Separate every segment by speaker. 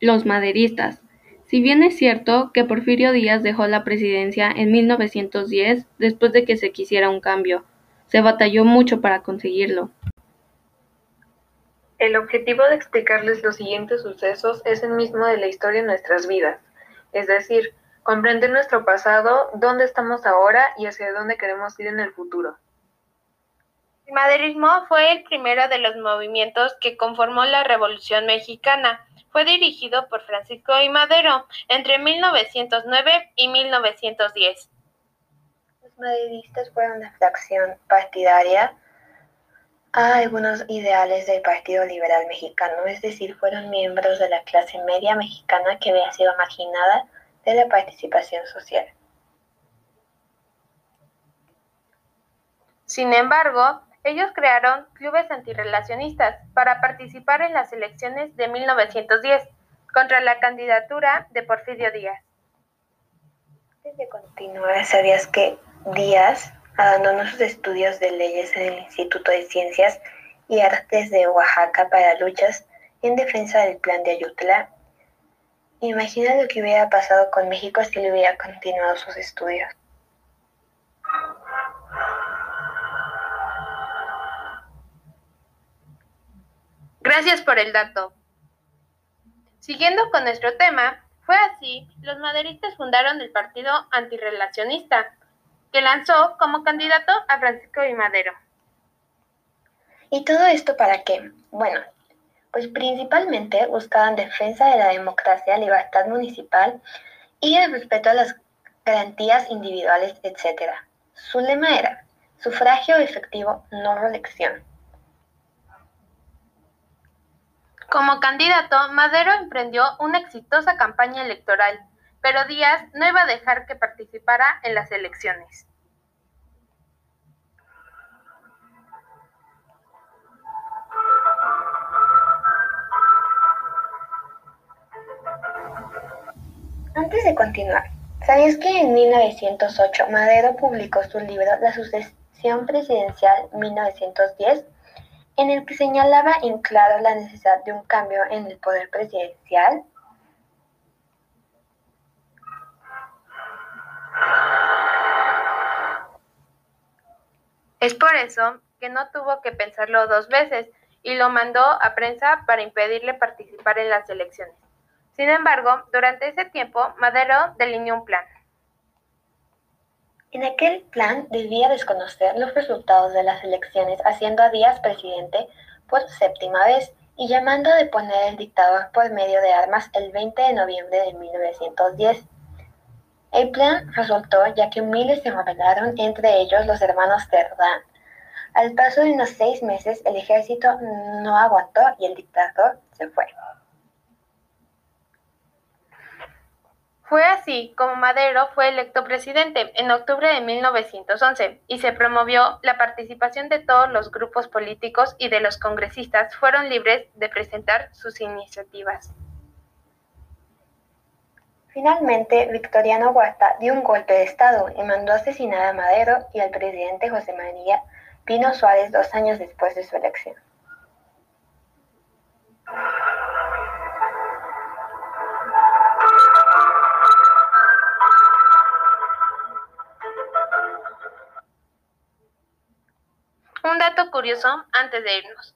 Speaker 1: los maderistas. Si bien es cierto que Porfirio Díaz dejó la presidencia en 1910 después de que se quisiera un cambio, se batalló mucho para conseguirlo.
Speaker 2: El objetivo de explicarles los siguientes sucesos es el mismo de la historia de nuestras vidas, es decir, comprender nuestro pasado, dónde estamos ahora y hacia dónde queremos ir en el futuro.
Speaker 3: El maderismo fue el primero de los movimientos que conformó la Revolución Mexicana. Fue dirigido por Francisco I. Madero entre 1909 y 1910.
Speaker 4: Los maderistas fueron una fracción partidaria a algunos ideales del Partido Liberal Mexicano, es decir, fueron miembros de la clase media mexicana que había sido marginada de la participación social.
Speaker 3: Sin embargo, ellos crearon clubes antirrelacionistas para participar en las elecciones de 1910 contra la candidatura de Porfirio Díaz.
Speaker 4: Antes de continuar, ¿sabías que Díaz abandonó sus estudios de leyes en el Instituto de Ciencias y Artes de Oaxaca para luchas en defensa del plan de Ayutla? Imagina lo que hubiera pasado con México si le hubiera continuado sus estudios.
Speaker 3: Gracias por el dato. Siguiendo con nuestro tema, fue así, los maderistas fundaron el Partido Antirrelacionista, que lanzó como candidato a Francisco I. Madero.
Speaker 4: ¿Y todo esto para qué? Bueno, pues principalmente buscaban defensa de la democracia, libertad municipal y el respeto a las garantías individuales, etc. Su lema era sufragio efectivo, no reelección.
Speaker 3: Como candidato, Madero emprendió una exitosa campaña electoral, pero Díaz no iba a dejar que participara en las elecciones.
Speaker 4: Antes de continuar, ¿sabías que en 1908 Madero publicó su libro La sucesión presidencial 1910? En el que señalaba en claro la necesidad de un cambio en el poder presidencial.
Speaker 3: Es por eso que no tuvo que pensarlo dos veces y lo mandó a prensa para impedirle participar en las elecciones. Sin embargo, durante ese tiempo, Madero delineó un plan.
Speaker 4: En aquel plan debía desconocer los resultados de las elecciones, haciendo a Díaz presidente por séptima vez y llamando a deponer al dictador por medio de armas el 20 de noviembre de 1910. El plan resultó ya que miles se rebelaron, entre ellos los hermanos Cerdán. Al paso de unos seis meses, el ejército no aguantó y el dictador se fue.
Speaker 3: Fue así como Madero fue electo presidente en octubre de 1911 y se promovió la participación de todos los grupos políticos y de los congresistas fueron libres de presentar sus iniciativas.
Speaker 4: Finalmente, Victoriano Huerta dio un golpe de Estado y mandó asesinar a Madero y al presidente José María Pino Suárez dos años después de su elección.
Speaker 3: Un dato curioso antes de irnos.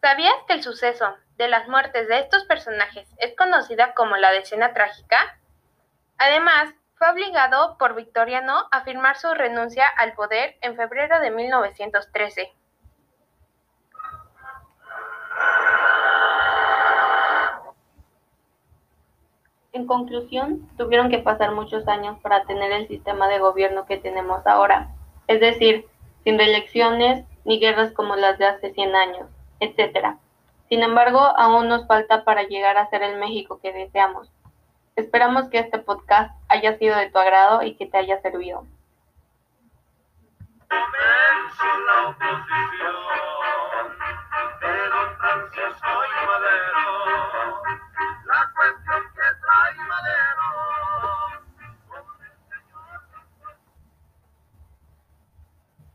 Speaker 3: ¿Sabías que el suceso de las muertes de estos personajes es conocida como la decena trágica? Además, fue obligado por Victoriano a firmar su renuncia al poder en febrero de 1913.
Speaker 1: En conclusión, tuvieron que pasar muchos años para tener el sistema de gobierno que tenemos ahora, es decir, sin reelecciones ni guerras como las de hace 100 años, etc. Sin embargo, aún nos falta para llegar a ser el México que deseamos. Esperamos que este podcast haya sido de tu agrado y que te haya servido.